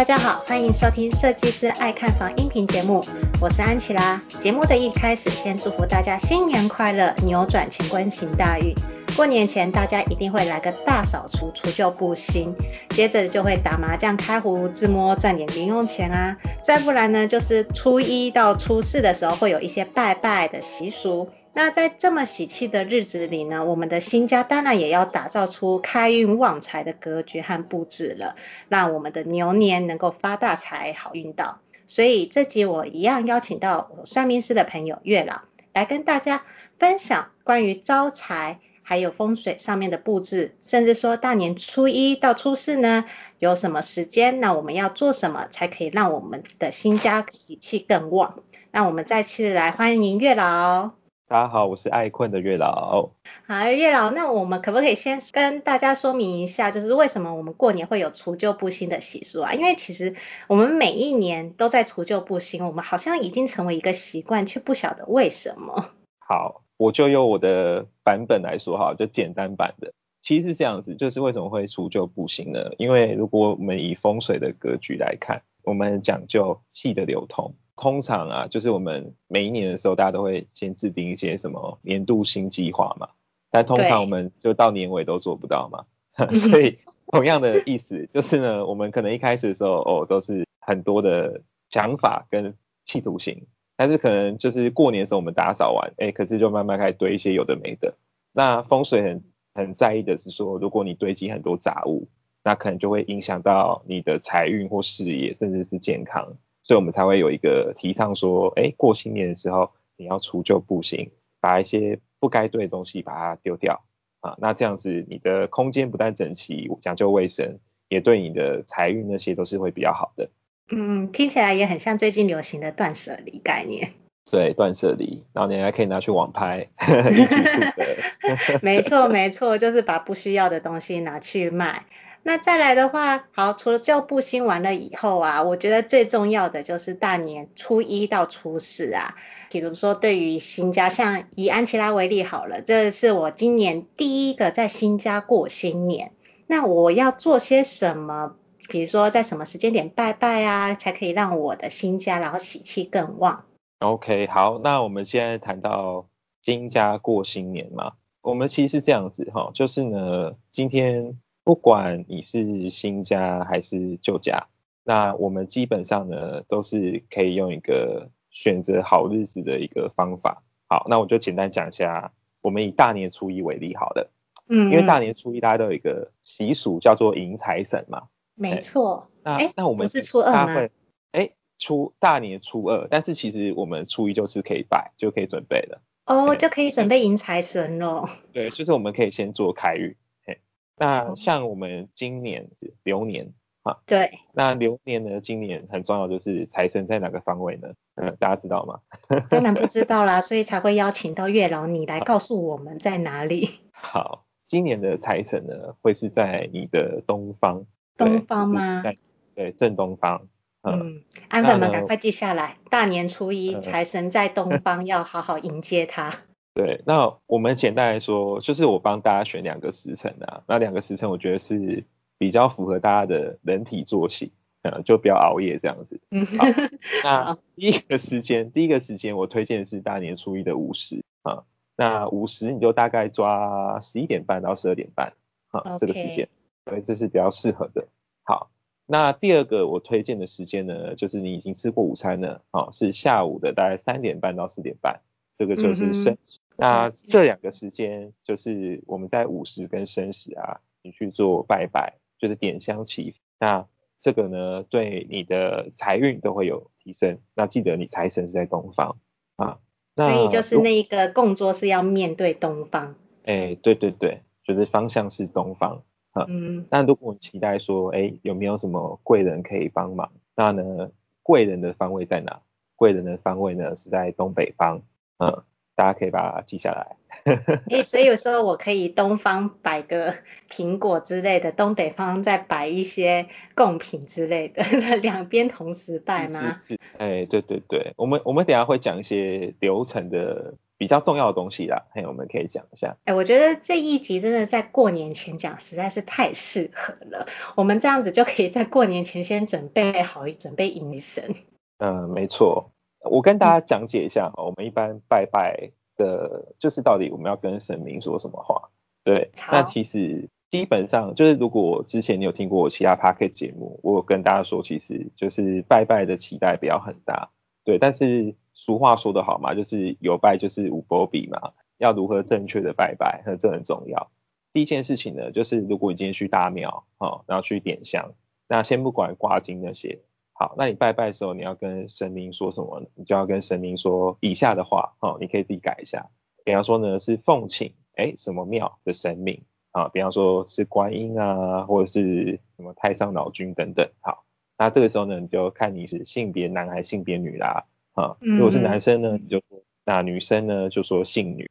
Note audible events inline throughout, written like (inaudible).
大家好，欢迎收听设计师爱看房音频节目，我是安琪拉。节目的一开始，先祝福大家新年快乐，扭转乾坤行大运。过年前，大家一定会来个大扫除，除旧布新，接着就会打麻将、开壶自摸，赚点零用钱啊。再不然呢，就是初一到初四的时候，会有一些拜拜的习俗。那在这么喜气的日子里呢，我们的新家当然也要打造出开运旺财的格局和布置了，让我们的牛年能够发大财、好运到。所以这集我一样邀请到我算命师的朋友月老来跟大家分享关于招财还有风水上面的布置，甚至说大年初一到初四呢，有什么时间，那我们要做什么才可以让我们的新家喜气更旺？那我们再次来欢迎月老。大家好，我是爱困的月老。好，月老，那我们可不可以先跟大家说明一下，就是为什么我们过年会有除旧布新的习俗啊？因为其实我们每一年都在除旧布新，我们好像已经成为一个习惯，却不晓得为什么。好，我就用我的版本来说哈，就简单版的。其实是这样子，就是为什么会除旧布新呢？因为如果我们以风水的格局来看，我们讲究气的流通。通常啊，就是我们每一年的时候，大家都会先制定一些什么年度新计划嘛。但通常我们就到年尾都做不到嘛。(laughs) 所以同样的意思就是呢，我们可能一开始的时候哦，都是很多的想法跟企图心，但是可能就是过年的时候我们打扫完，哎，可是就慢慢开始堆一些有的没的。那风水很很在意的是说，如果你堆积很多杂物，那可能就会影响到你的财运或事业，甚至是健康。所以我们才会有一个提倡说，哎，过新年的时候你要除旧布新，把一些不该堆的东西把它丢掉啊。那这样子你的空间不但整齐，讲究卫生，也对你的财运那些都是会比较好的。嗯，听起来也很像最近流行的断舍离概念。对，断舍离，然后你还可以拿去网拍。(laughs) (laughs) 没错没错，就是把不需要的东西拿去卖。那再来的话，好，除了旧布新完了以后啊，我觉得最重要的就是大年初一到初四啊。比如说，对于新家，像以安琪拉为例好了，这是我今年第一个在新家过新年。那我要做些什么？比如说，在什么时间点拜拜啊，才可以让我的新家然后喜气更旺？OK，好，那我们现在谈到新家过新年嘛，我们其实是这样子哈，就是呢，今天。不管你是新家还是旧家，那我们基本上呢都是可以用一个选择好日子的一个方法。好，那我就简单讲一下，我们以大年初一为例好了。嗯，因为大年初一大家都有一个习俗叫做迎财神嘛。没错。那诶那我们是初二吗？会诶初大年初二，但是其实我们初一就是可以拜，就可以准备了。哦，就可以准备迎财神咯。对，就是我们可以先做开运。那像我们今年流年啊，对，那流年呢，今年很重要就是财神在哪个方位呢？嗯，大家知道吗？(laughs) 当然不知道啦，所以才会邀请到月老你来告诉我们在哪里。好，今年的财神呢会是在你的东方。东方吗？对，对，正东方。嗯，嗯安粉们赶快记下来，大年初一财神在东方，要好好迎接他。(laughs) 对，那我们简单来说，就是我帮大家选两个时辰啊，那两个时辰我觉得是比较符合大家的人体作息，嗯，就不要熬夜这样子。嗯，好，(laughs) 那第一个时间，第一个时间我推荐是大年初一的午时啊，那午时你就大概抓十一点半到十二点半啊.这个时间，所以这是比较适合的。好，那第二个我推荐的时间呢，就是你已经吃过午餐了，哦，是下午的大概三点半到四点半。这个就是生，嗯、那这两个时间就是我们在午时跟申时啊，你去做拜拜，就是点香祈福。那这个呢，对你的财运都会有提升。那记得你财神是在东方啊，那所以就是那一个供桌是要面对东方。哎，对对对，就是方向是东方啊。嗯。那如果你期待说，哎，有没有什么贵人可以帮忙？那呢，贵人的方位在哪？贵人的方位呢是在东北方。嗯，大家可以把它记下来。欸，所以有时候我可以东方摆个苹果之类的，东北方再摆一些贡品之类的，(laughs) 两边同时拜吗？是，是，是，哎、欸，对对对，我们我们等下会讲一些流程的比较重要的东西啦，嘿，我们可以讲一下。哎、欸，我觉得这一集真的在过年前讲实在是太适合了，我们这样子就可以在过年前先准备好，准备迎神。嗯，没错，我跟大家讲解一下，嗯、我们一般拜拜。的，就是到底我们要跟神明说什么话？对，那其实基本上就是，如果之前你有听过我其他 podcast 节目，我有跟大家说，其实就是拜拜的期待不要很大，对。但是俗话说得好嘛，就是有拜就是无波比嘛，要如何正确的拜拜，那这很重要。第一件事情呢，就是如果你今天去大庙，好，然后去点香，那先不管挂金那些。好，那你拜拜的时候，你要跟神明说什么？你就要跟神明说以下的话，哦，你可以自己改一下。比方说呢，是奉请哎什么庙的神明啊，比方说是观音啊，或者是什么太上老君等等。好，那这个时候呢，你就看你是性别男还是性别女啦。如果是男生呢，你就说，那女生呢就说姓女。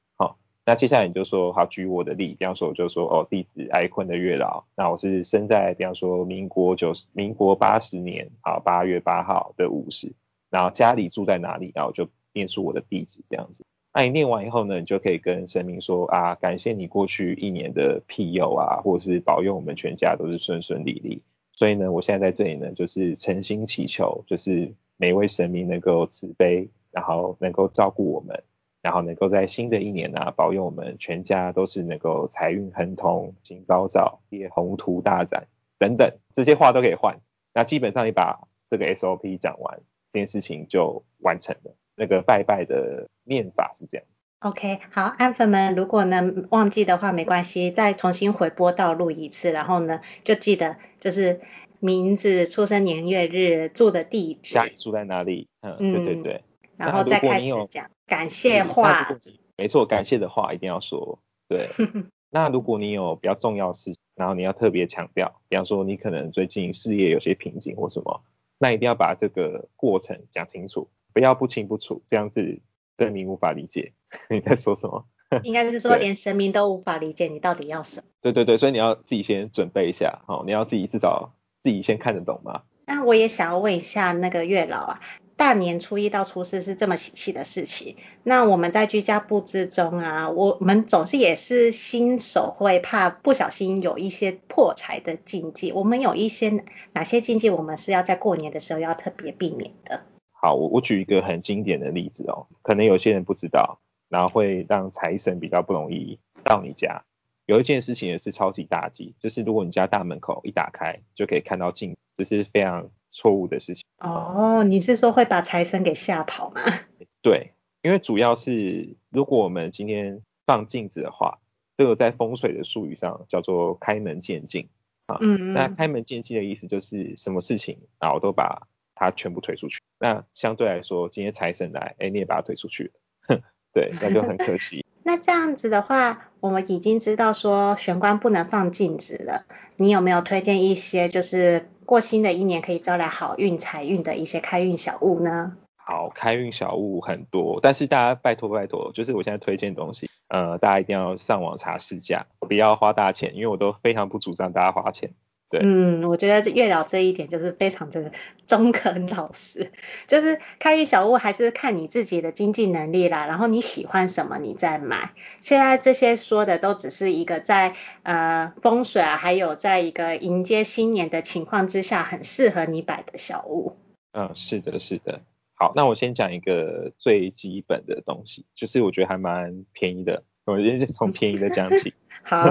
那接下来你就说好，举我的例，比方说我就说哦，弟子哀坤的月老，那我是生在比方说民国九十、民国八十年啊八月八号的午时，然后家里住在哪里，然后就念出我的地址这样子。那你念完以后呢，你就可以跟神明说啊，感谢你过去一年的庇佑啊，或者是保佑我们全家都是顺顺利利。所以呢，我现在在这里呢，就是诚心祈求，就是每位神明能够慈悲，然后能够照顾我们。然后能够在新的一年呢、保佑我们全家都是能够财运亨通、金高照、业宏图大展等等，这些话都可以换。那基本上你把这个 SOP 讲完，这件事情就完成了。那个拜拜的念法是这样。OK，好，安粉们，如果呢忘记的话没关系，再重新回播到录一次，然后呢就记得就是名字、出生年月日、住的地址、家里住在哪里。嗯，嗯对对对。然后再开始讲感谢话，没错，感谢的话一定要说。对，(laughs) 那如果你有比较重要的事情，然后你要特别强调，比方说你可能最近事业有些瓶颈或什么，那一定要把这个过程讲清楚，不要不清不楚，这样子神明无法理解 (laughs) 你在说什么。应该是说连神明都无法理解你到底要什么。对对对，所以你要自己先准备一下，好，你要自己至少自己先看得懂吗。那我也想要问一下那个月老啊。大年初一到初四是这么喜气的事情，那我们在居家布置中啊，我们总是也是新手会怕不小心有一些破财的禁忌，我们有一些哪些禁忌，我们是要在过年的时候要特别避免的？好，我我举一个很经典的例子哦，可能有些人不知道，然后会让财神比较不容易到你家。有一件事情也是超级大忌，就是如果你家大门口一打开就可以看到镜，这是非常。错误的事情哦，你是说会把财神给吓跑吗？(laughs) 对，因为主要是如果我们今天放镜子的话，这个在风水的术语上叫做开门见镜啊。嗯，嗯，那开门见镜的意思就是什么事情，然后我都把它全部推出去。那相对来说，今天财神来，哎，你也把它推出去了，哼，(laughs) 对，那就很可惜。那这样子的话，我们已经知道说玄关不能放镜子了。你有没有推荐一些就是过新的一年可以招来好运财运的一些开运小物呢？好，开运小物很多，但是大家拜托拜托，就是我现在推荐东西，呃，大家一定要上网查市价，不要花大钱，因为我都非常不主张大家花钱。对嗯，我觉得月老这一点就是非常的 (laughs) 中肯老实，就是开运小物还是看你自己的经济能力啦，然后你喜欢什么你再买。现在这些说的都只是一个在呃风水啊，还有在一个迎接新年的情况之下，很适合你摆的小物。嗯，是的，是的。好，那我先讲一个最基本的东西，就是我觉得还蛮便宜的，我先从便宜的讲起。(laughs) 好。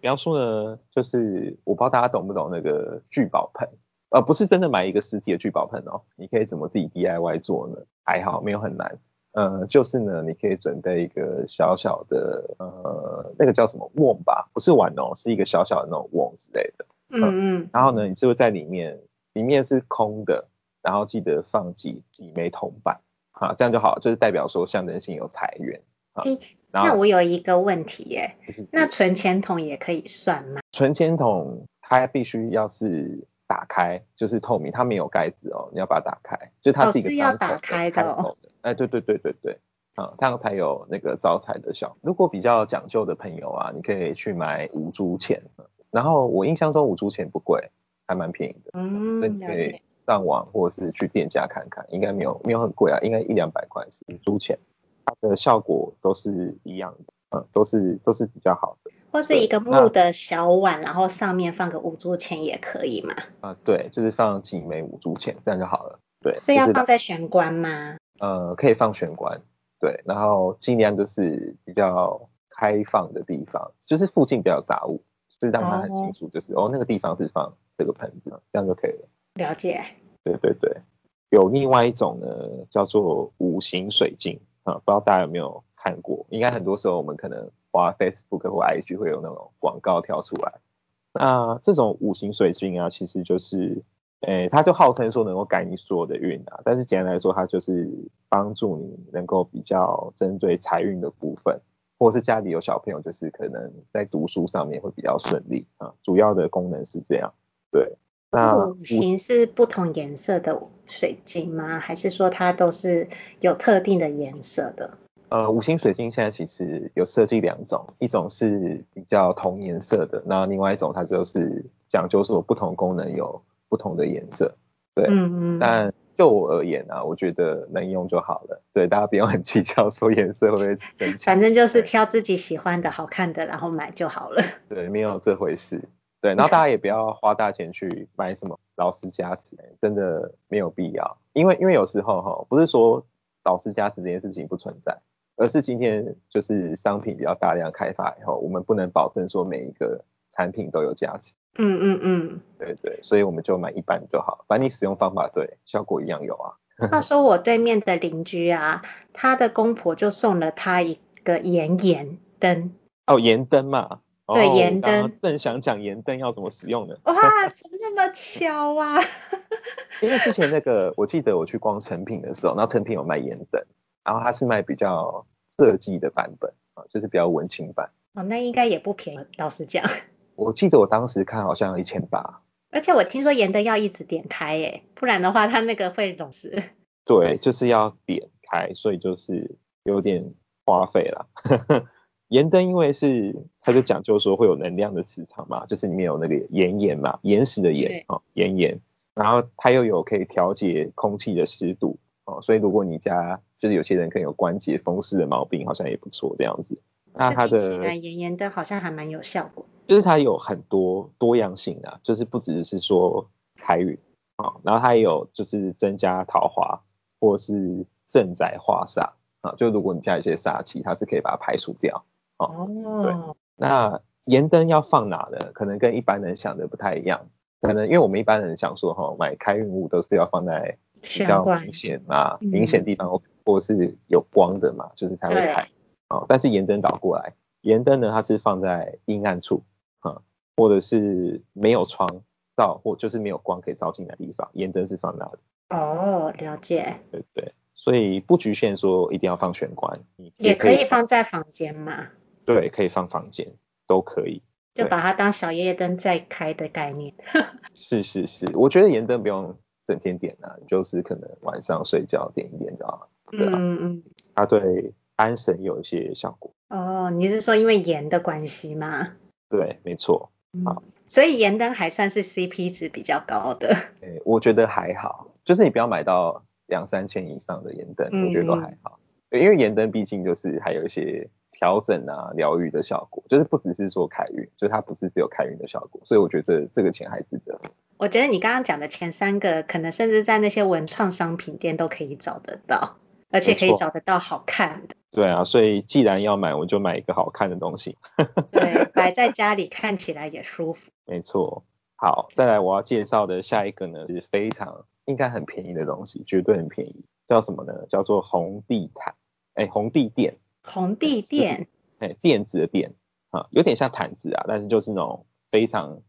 比方说呢，就是我不知道大家懂不懂那个聚宝盆，呃，不是真的买一个实体的聚宝盆哦，你可以怎么自己 DIY 做呢？还好，没有很难。呃，就是呢，你可以准备一个小小的，呃，那个叫什么瓮吧，不是碗哦，是一个小小的那种瓮之类的。嗯嗯。然后呢，你就会在里面，里面是空的，然后记得放几几枚铜板，啊，这样就好，就是代表说象征性有财源。欸、那我有一个问题耶，那存钱筒也可以算吗？存钱筒它必须要是打开，就是透明，它没有盖子哦，你要把它打开，就它是一个、哦、是要打开的哦。哎，对对对对对。啊，这样才有那个招财的效果。如果比较讲究的朋友啊，你可以去买五铢钱，然后我印象中五铢钱不贵，还蛮便宜的。嗯，所以你可以上网或者是去店家看看，应该没有没有很贵啊，应该一两百块是五铢钱，它的效果都是一样的，嗯，都是都是比较好的。或是一个木的小碗，然后上面放个五铢钱也可以嘛？啊，对，就是放几枚五铢钱，这样就好了。对，这要放在玄关吗？呃，可以放玄关，对，然后尽量就是比较开放的地方，就是附近比较杂物，是让他很清楚，就是哦，哦那个地方是放这个盆子，这样就可以了。了解。对对对，有另外一种呢，叫做五行水晶啊，不知道大家有没有看过？应该很多时候我们可能。滑 Facebook 或 IG 会有那种广告跳出来，那这种五行水晶啊，其实就是，诶、它就号称说能够改你所有的运啊，但是简单来说，它就是帮助你能够比较针对财运的部分，或是家里有小朋友，就是可能在读书上面会比较顺利啊，主要的功能是这样。对，那五行是不同颜色的水晶吗？还是说它都是有特定的颜色的？呃，五行水晶现在其实有设计两种，一种是比较同颜色的，那另外一种它就是讲究说不同功能有不同的颜色，对，嗯嗯。但就我而言啊，我觉得能用就好了，对，大家不用很计较说颜色会不会增强，反正就是挑自己喜欢的好看的，然后买就好了。对，没有这回事。对，然后大家也不要花大钱去买什么劳斯加持，真的没有必要，因为因为有时候哈，不是说劳斯加持这件事情不存在。而是今天就是商品比较大量开发以后，我们不能保证说每一个产品都有价值。嗯嗯嗯，对对，所以我们就买一般就好，反正你使用方法对，效果一样有啊。话说我对面的邻居啊，他的公婆就送了他一个盐盐灯。哦，盐灯嘛。对，盐灯。哦、正想讲盐灯要怎么使用呢？哇，怎么那么巧啊！(laughs) 因为之前那个，我记得我去逛成品的时候，然后成品有卖盐灯。然后它是卖比较设计的版本啊，就是比较文青版。哦，那应该也不便宜，老实讲。(laughs) 我记得我当时看好像要一千八。而且我听说盐灯要一直点开耶，不然的话它那个会融蚀。对，就是要点开，所以就是有点花费啦。(laughs) 盐灯因为是它就讲究说会有能量的磁场嘛，就是里面有那个盐盐嘛，岩石的盐啊，盐盐。然后它又有可以调节空气的湿度。哦，所以如果你家就是有些人可能有关节风湿的毛病，好像也不错这样子。那它的盐盐灯好像还蛮有效果，就是它有很多多样性啊，就是不只是说开运啊，然后它也有就是增加桃花或是镇宅化煞啊，就如果你家有些煞气，它是可以把它排除掉。哦，对。那盐灯要放哪呢？可能跟一般人想的不太一样，可能因为我们一般人想说哈，买开运物都是要放在。比较明显啊，明显地方或是有光的嘛，嗯、就是才会开。哦，但是盐灯倒过来，盐灯呢，它是放在阴暗处，啊、嗯，或者是没有窗照，或就是没有光可以照进来的地方，盐灯是放那里。哦，了解。对对，所以不局限说一定要放玄关，也可以放在房间嘛。对，可以放房间，都可以。就把它当小夜灯再开的概念。(laughs) 是是是，我觉得盐灯不用。整天点啊，就是可能晚上睡觉点一点就好了。对啊，嗯嗯，它对安神有一些效果。哦，你是说因为盐的关系吗？对，没错。好，嗯，所以盐灯还算是 CP 值比较高的。欸，我觉得还好，就是你不要买到两三千以上的盐灯，嗯，我觉得都还好。因为盐灯毕竟就是还有一些调整啊、疗愈的效果，就是不只是说开运，就是它不是只有开运的效果，所以我觉得这个钱还值得。我觉得你刚刚讲的前三个，可能甚至在那些文创商品店都可以找得到，而且可以找得到好看的。对啊，所以既然要买，我就买一个好看的东西。(laughs) 对，摆在家里看起来也舒服。没错。好，再来我要介绍的下一个呢，是非常应该很便宜的东西，绝对很便宜，叫什么呢？叫做红地毯，哎，红地垫。红地垫。哎，垫子的垫啊，有点像毯子啊，但是就是那种非常。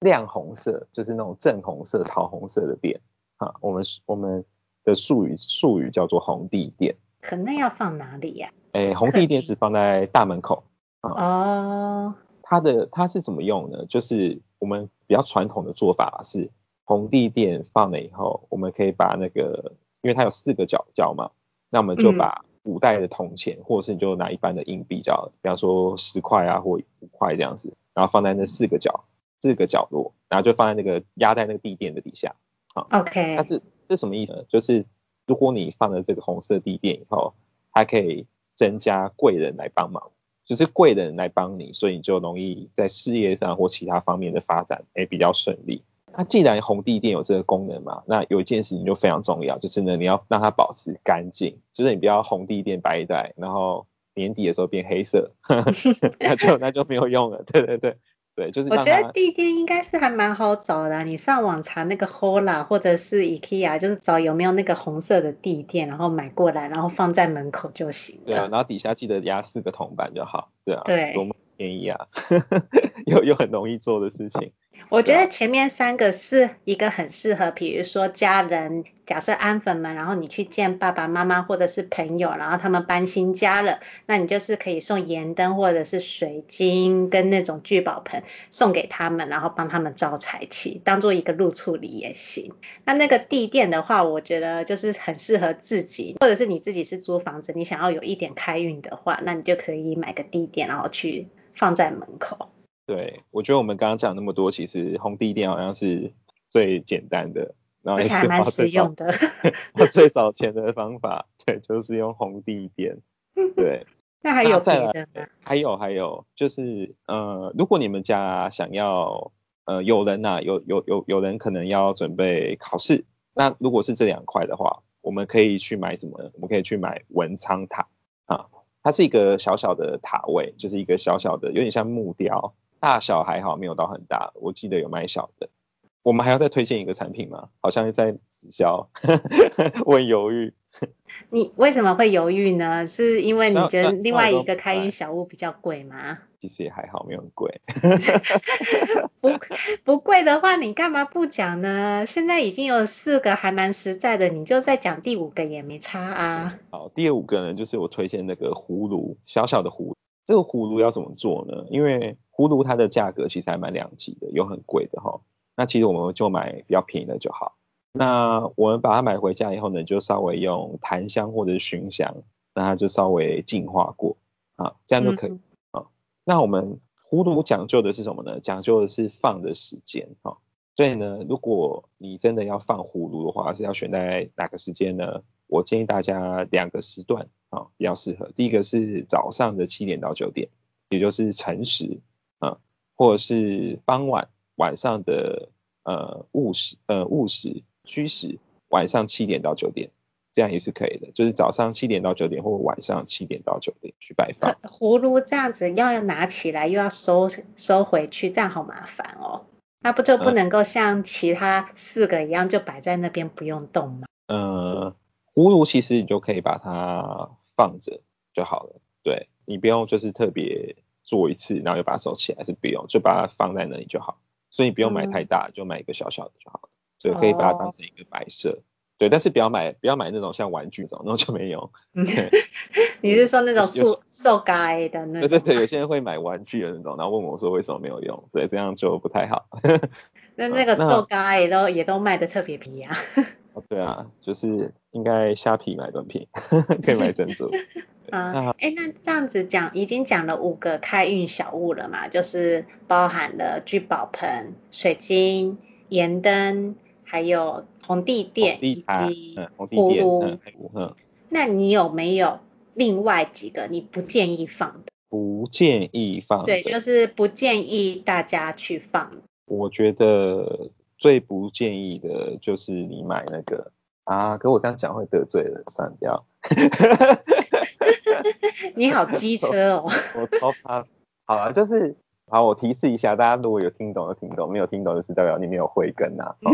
亮红色就是那种正红色、桃红色的垫啊，我们我们的术语术语叫做红地垫。可那要放哪里呀？啊？诶，红地垫是放在大门口啊。哦。它的它是怎么用呢？就是我们比较传统的做法是，红地垫放了以后，我们可以把那个，因为它有四个角角嘛，那我们就把古代的铜钱，或者是你就拿一般的硬币，叫比方说十块啊或五块这样子，然后放在那四个角四个角落，然后就放在那个压在那个地垫的底下。好，OK。但是这什么意思呢？就是如果你放了这个红色地垫以后，它可以增加贵人来帮忙，就是贵人来帮你，所以你就容易在事业上或其他方面的发展，哎，比较顺利。那既然红地垫有这个功能嘛，那有一件事情就非常重要，就是呢，你要让它保持干净，就是你不要红地垫白一摆，然后年底的时候变黑色，(laughs) 那就那就没有用了。对对对对，就是。我觉得地垫应该是还蛮好找的啊，你上网查那个 Hola 或者是 IKEA，就是找有没有那个红色的地垫，然后买过来，然后放在门口就行了。对啊，然后底下记得压四个铜板就好。对啊。对。多么便宜啊，(laughs) 又又很容易做的事情。我觉得前面三个是一个很适合，比如说家人，假设安粉们，然后你去见爸爸妈妈或者是朋友，然后他们搬新家了，那你就是可以送盐灯或者是水晶跟那种聚宝盆送给他们，然后帮他们招财气，当做一个入厝礼也行。那那个地垫的话，我觉得就是很适合自己，或者是你自己是租房子，你想要有一点开运的话，那你就可以买个地垫，然后去放在门口。对，我觉得我们刚刚讲那么多，其实红地垫好像是最简单的，然后还蛮实用的，(laughs) 最少钱的方法，对，就是用红地垫。(laughs) 对，那还有别的吗？还有还有，就是呃，如果你们家想要呃有人呐、啊，有有有有人可能要准备考试，那如果是这两块的话，我们可以去买什么？我们可以去买文昌塔啊，它是一个小小的塔位，就是一个小小的，有点像木雕。大小还好，没有到很大。我记得有卖小的。我们还要再推荐一个产品吗？好像在直销，(laughs) 我很犹豫。你为什么会犹豫呢？是因为你觉得另外一个开运小物比较贵吗？其实也还好，没有很贵。不不贵的话，你干嘛不讲呢？现在已经有四个还蛮实在的，你就再讲第五个也没差啊。好，第五个呢，就是我推荐那个葫芦，小小的葫芦。这个葫芦要怎么做呢？因为葫芦它的价格其实还蛮两极的，有很贵的哈。那其实我们就买比较便宜的就好。那我们把它买回家以后呢，就稍微用檀香或者是熏香，那它就稍微净化过啊，这样就可以啊。嗯、那我们葫芦讲究的是什么呢？讲究的是放的时间哈。所以呢，如果你真的要放葫芦的话，是要选在哪个时间呢？我建议大家两个时段。啊、哦，比较适合。第一个是早上的七点到九点，也就是辰时啊，或者是傍晚晚上的呃午时呃午时虚时，晚上七点到九点，这样也是可以的。就是早上七点到九点，或晚上七点到九点去摆放。葫芦这样子要拿起来又要收收回去，这样好麻烦哦。那不就不能够像其他四个一样就摆在那边不用动吗？呃，葫芦其实你就可以把它。放着就好了，对，你不用就是特别做一次，然后又把它收起来，是不用，就把它放在那里就好。所以你不用买太大，嗯、就买一个小小的就好了。所以可以把它当成一个摆设，哦、对，但是不要买不要买那种像玩具这种，那种就没用。(laughs) 你是说那种塑塑胶的那种？对对对，有些人会买玩具的那种，然后问我说为什么没有用？对，这样就不太好。那那个 (laughs) 塑胶也都也都卖的特别便宜啊。对啊，就是应该虾皮买短品，(laughs) 可以买珍珠。(laughs) 啊，哎，那这样子讲，已经讲了五个开运小物了嘛，就是包含了聚宝盆、水晶、盐灯，还有红地垫以及葫芦。那你有没有另外几个你不建议放的？不建议放。对，就是不建议大家去放。我觉得。最不建议的就是你买那个啊，可我这样讲会得罪人，删掉。(laughs) 你好机车哦。我超怕。好啊，就是好，我提示一下，大家如果有听懂就听懂，没有听懂就是代表你没有慧根呐、啊。(laughs)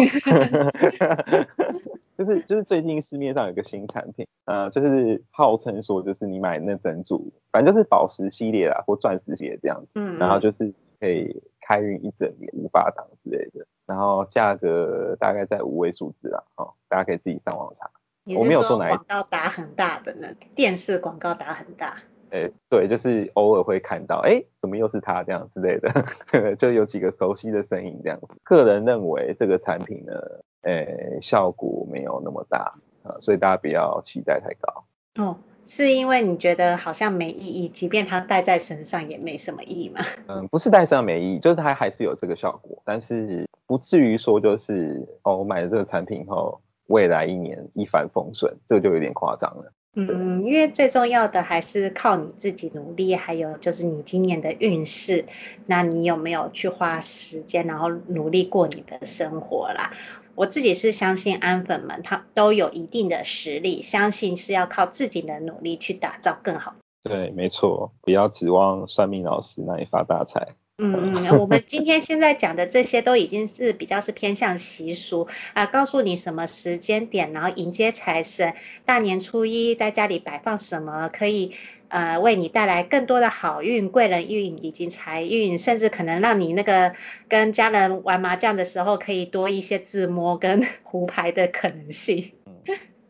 就是就是最近市面上有一个新产品，呃，就是号称说就是你买那整组，反正就是宝石系列啦或钻石系列这样子，嗯，然后就是可以开运一整年无法挡之类的。然后价格大概在五位数字啦，哦，大家可以自己上网查。我没有说哪一广告打很大的呢？电视广告打很大。哎，对，就是偶尔会看到，哎，怎么又是他这样之类的，(laughs) 就有几个熟悉的身影这样子。个人认为这个产品呢，哎，效果没有那么大啊，所以大家不要期待太高。哦，是因为你觉得好像没意义，即便它戴在身上也没什么意义吗？嗯，不是戴上没意义，就是它还是有这个效果，但是不至于说就是哦，我买了这个产品后，未来一年一帆风顺，这个就有点夸张了。嗯，因为最重要的还是靠你自己努力，还有就是你今年的运势，那你有没有去花时间，然后努力过你的生活啦？我自己是相信安粉们，他都有一定的实力，相信是要靠自己的努力去打造更好。对，没错，不要指望算命老师那里发大财。嗯嗯，我们今天现在讲的这些都已经是比较是偏向习俗啊，告诉你什么时间点，然后迎接财神，大年初一在家里摆放什么，可以呃为你带来更多的好运、贵人运以及财运，甚至可能让你那个跟家人玩麻将的时候可以多一些自摸跟 (laughs) 胡牌的可能性。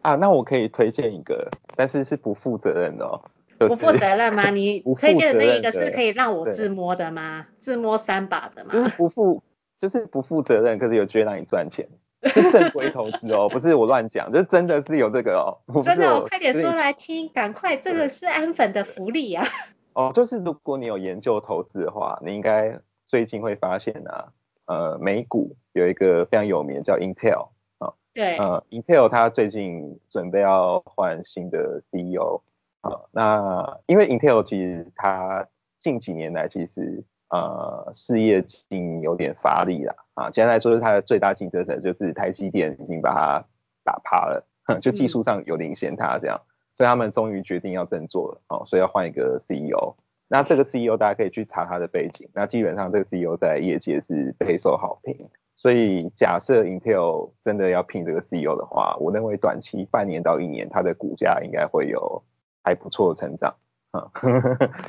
啊，那我可以推荐一个，但是是不负责任的哦。不负责任吗？你 (laughs) 推荐的那一个是可以让我自摸的吗？自摸三把的吗？就是不负，就是不负责任，可是有机会让你赚钱，是正规投资哦，不是我乱讲，就是真的是有这个哦。真的，我快点说来听，赶快，这个是安粉的福利啊。(laughs) 哦，就是如果你有研究投资的话，你应该最近会发现啊，呃，美股有一个非常有名的叫 Intel 啊，对，呃，Intel 它最近准备要换新的 CEO。好，那因为 Intel 其实它近几年来其实呃事业经营有点乏力了啊，简单来说是它的最大竞争者就是台积电已经把它打趴了，(laughs) 就技术上有领先它这样，所以他们终于决定要振作了哦，所以要换一个 CEO。那这个 CEO 大家可以去查他的背景，那基本上这个 CEO 在业界是备受好评，所以假设 Intel 真的要聘这个 CEO 的话，我认为短期半年到一年它的股价应该会有。还不错的成长，啊，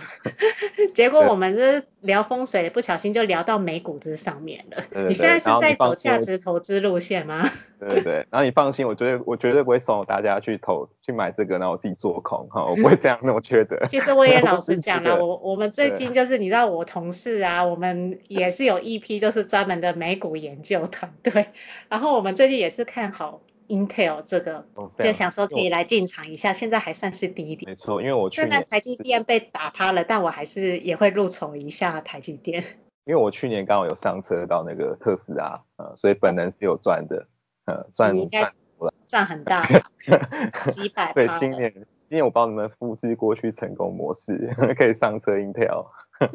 (laughs) 结果我们这聊风水，不小心就聊到美股这上面了。对对对，你现在是在走价值投资路线吗？(laughs) 对对对，然后你放心，我绝对我绝对不会怂大家去投去买这个，然后我自己做空哈，我不会这样那么缺德。(laughs) 其实我也老实讲了，我我们最近就是你知道我同事啊，我们也是有一批就是专门的美股研究团队，然后我们最近也是看好。Intel 这个，就想说可以来进场一下，现在还算是低点。没错，因为我去年虽然台积电被打趴了，但我还是也会入手一下台积电。(laughs) 因为我去年刚好有上车到那个特斯拉，呃，所以本人是有赚的，呃，赚赚赚很大，(laughs) 几百趴。对，今年今年我帮你们复制过去成功模式，(laughs) 可以上车 Intel。(laughs)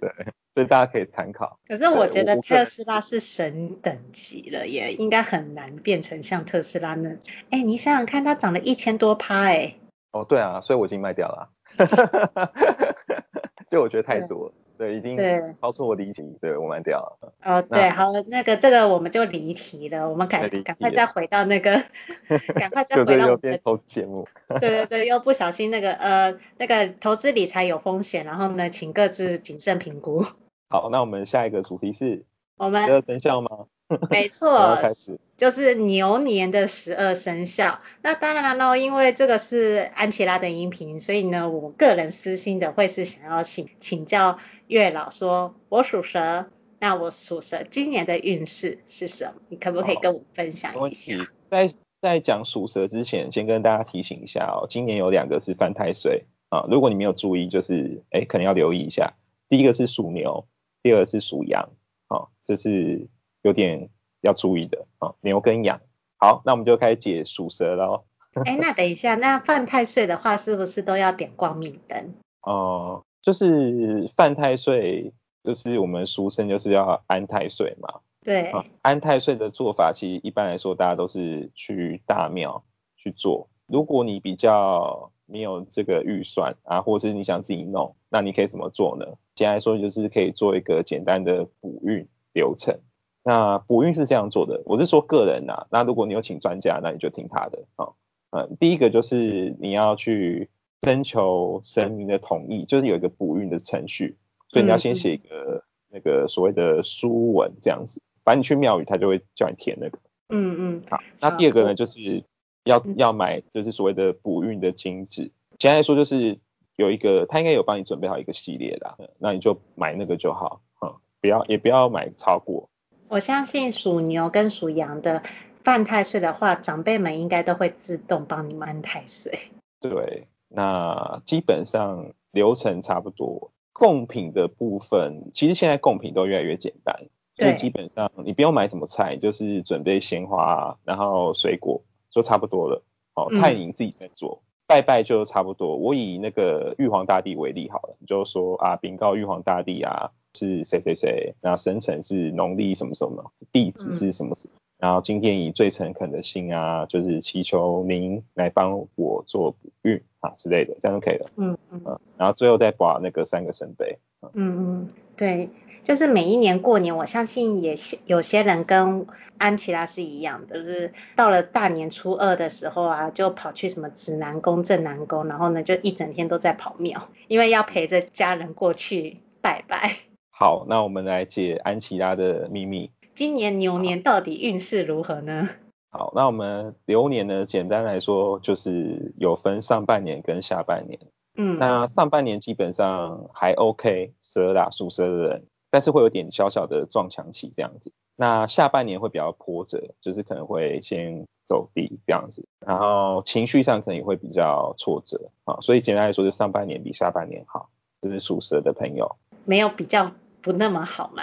对，所以大家可以参考。可是我觉得特斯拉是神等级了，也应该很难变成像特斯拉那。哎，你想想看，它涨了一千多趴，哎。哦，对啊，所以我已经卖掉了。(laughs) 就我觉得太多了。对，已经超出我理解，对，我卖掉了。哦，对，好，那个这个我们就离题了，我们赶赶快再回到那个，(laughs) 赶快再回到我们的投资节目。对对对，又不小心那个呃那个投资理财有风险，然后呢，请各自谨慎评估。(laughs) 好，那我们下一个主题是，我们十二生肖吗？(laughs) 没错，开始就是牛年的十二生肖。那当然了，因为这个是安琪拉的音频，所以呢，我个人私心的会是想要请请教月老说，我属蛇，那我属蛇今年的运势是什么？你可不可以跟我分享一下？在在讲属蛇之前，先跟大家提醒一下哦，今年有两个是犯太岁啊，如果你没有注意，就是哎，可能要留意一下。第一个是属牛，第二个是属羊，啊，这是。有点要注意的啊，牛跟羊。好，那我们就开始解属蛇喽。哎，那等一下，那犯太岁的话，是不是都要点光明灯？(laughs) 哦、呃，就是犯太岁，就是我们俗称就是要安太岁嘛。对、啊。安太岁的做法，其实一般来说，大家都是去大庙去做。如果你比较没有这个预算啊，或者是你想自己弄，那你可以怎么做呢？简单来说，就是可以做一个简单的补运流程。那补运是这样做的，我是说个人呐、啊。那如果你有请专家，那你就听他的啊。嗯，第一个就是你要去征求神明的同意，就是有一个补运的程序，所以你要先写一个那个所谓的书文这样子，反正你去庙宇，他就会叫你填那个。嗯嗯。好，那第二个呢，就是要要买就是所谓的补运的金纸，简单来说就是有一个他应该有帮你准备好一个系列的，那你就买那个就好，嗯，不要也不要买超过。我相信属牛跟属羊的犯太岁的话，长辈们应该都会自动帮你们安太岁。对，那基本上流程差不多。贡品的部分，其实现在贡品都越来越简单，所以基本上你不用买什么菜，就是准备鲜花，然后水果就差不多了。哦，菜你自己在做，嗯、拜拜就差不多。我以那个玉皇大帝为例好了，你就说啊，禀告玉皇大帝啊，是谁谁谁，然后生辰是农历什么什么，地址是什么什么。嗯然后今天以最诚恳的心啊，就是祈求您来帮我做补运啊之类的，这样就可以了。嗯嗯。然后最后再把那个三个圣杯。嗯嗯，对，就是每一年过年，我相信也有些人跟安琪拉是一样的，就是到了大年初二的时候啊，就跑去什么指南宫、正南宫，然后呢就一整天都在跑庙，因为要陪着家人过去拜拜。好，那我们来解安琪拉的秘密。今年牛年到底运势如何呢？好，那我们流年呢，简单来说就是有分上半年跟下半年。嗯，那上半年基本上还 OK，蛇啦，属蛇的人，但是会有点小小的撞墙期这样子。那下半年会比较波折，就是可能会先走低这样子，然后情绪上可能也会比较挫折啊。所以简单来说，是上半年比下半年好，就是属蛇的朋友。没有比较不那么好吗？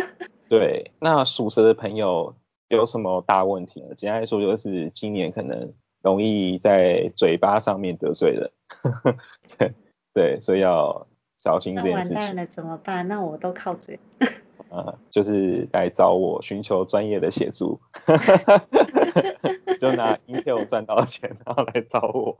(laughs) 对，那属蛇的朋友有什么大问题呢？简单来说，就是今年可能容易在嘴巴上面得罪人。对 (laughs) 对，所以要小心这件事情。那完蛋了，怎么办？那我都靠嘴。(laughs) 啊，就是来找我寻求专业的协助。就拿 Intel 赚到钱，然后来找我。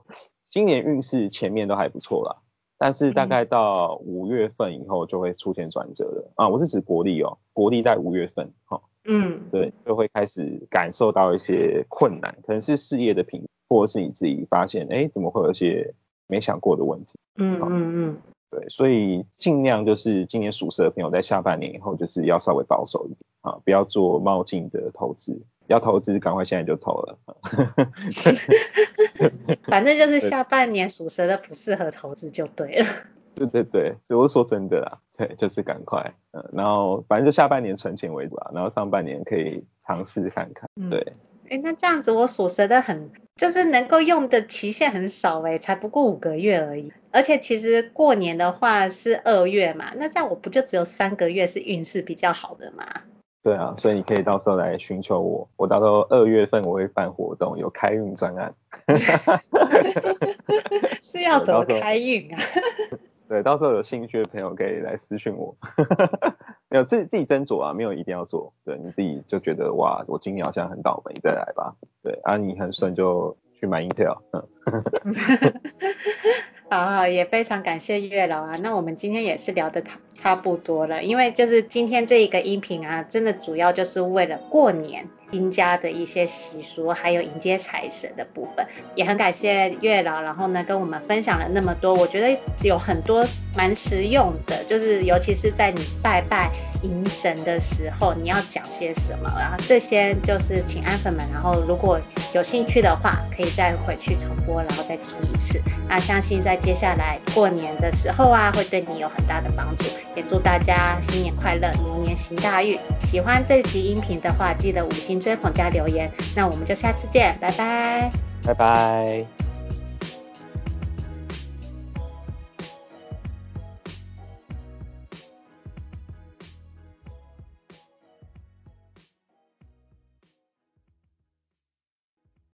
今年运势前面都还不错啦。但是大概到五月份以后就会出现转折了、嗯、啊！我是指国力哦，国力在五月份哈，嗯，对，就会开始感受到一些困难，可能是事业的瓶，或者是你自己发现，哎，怎么会有一些没想过的问题？嗯嗯嗯，对，所以尽量就是今年属蛇的朋友在下半年以后就是要稍微保守一点啊，不要做冒进的投资，要投资赶快现在就投了。(laughs) 反正就是下半年属蛇的不适合投资就对了。对 (laughs) 对对，我是说真的啦，对，就是赶快，嗯，然后反正就下半年存钱为主啊，然后上半年可以尝试看看，对。哎、嗯，那这样子我属蛇的很，就是能够用的期限很少哎，才不过五个月而已，而且其实过年的话是二月嘛，那这样我不就只有三个月是运势比较好的吗？对啊，所以你可以到时候来寻求我，我到时候二月份我会办活动，有开运专案。(laughs) 是要怎么开运啊？(laughs) 对，到时候有兴趣的朋友可以来私讯我。(laughs) 没有自己自己斟酌啊，没有一定要做。对，你自己就觉得哇，我今年好像很倒霉，再来吧。对，啊你很顺就去买 Intel。嗯。好好，也非常感谢月老啊。那我们今天也是聊得差不多了，因为就是今天这一个音频啊，真的主要就是为了过年新家的一些习俗，还有迎接财神的部分。也很感谢月老，然后呢跟我们分享了那么多，我觉得有很多蛮实用的，就是尤其是在你拜拜。迎神的时候，你要讲些什么？然后这些就是请安粉们，然后如果有兴趣的话，可以再回去重播，然后再听一次。那相信在接下来过年的时候啊，会对你有很大的帮助。也祝大家新年快乐，牛年行大运。喜欢这集音频的话，记得五星追捧加留言。那我们就下次见，拜拜，拜拜。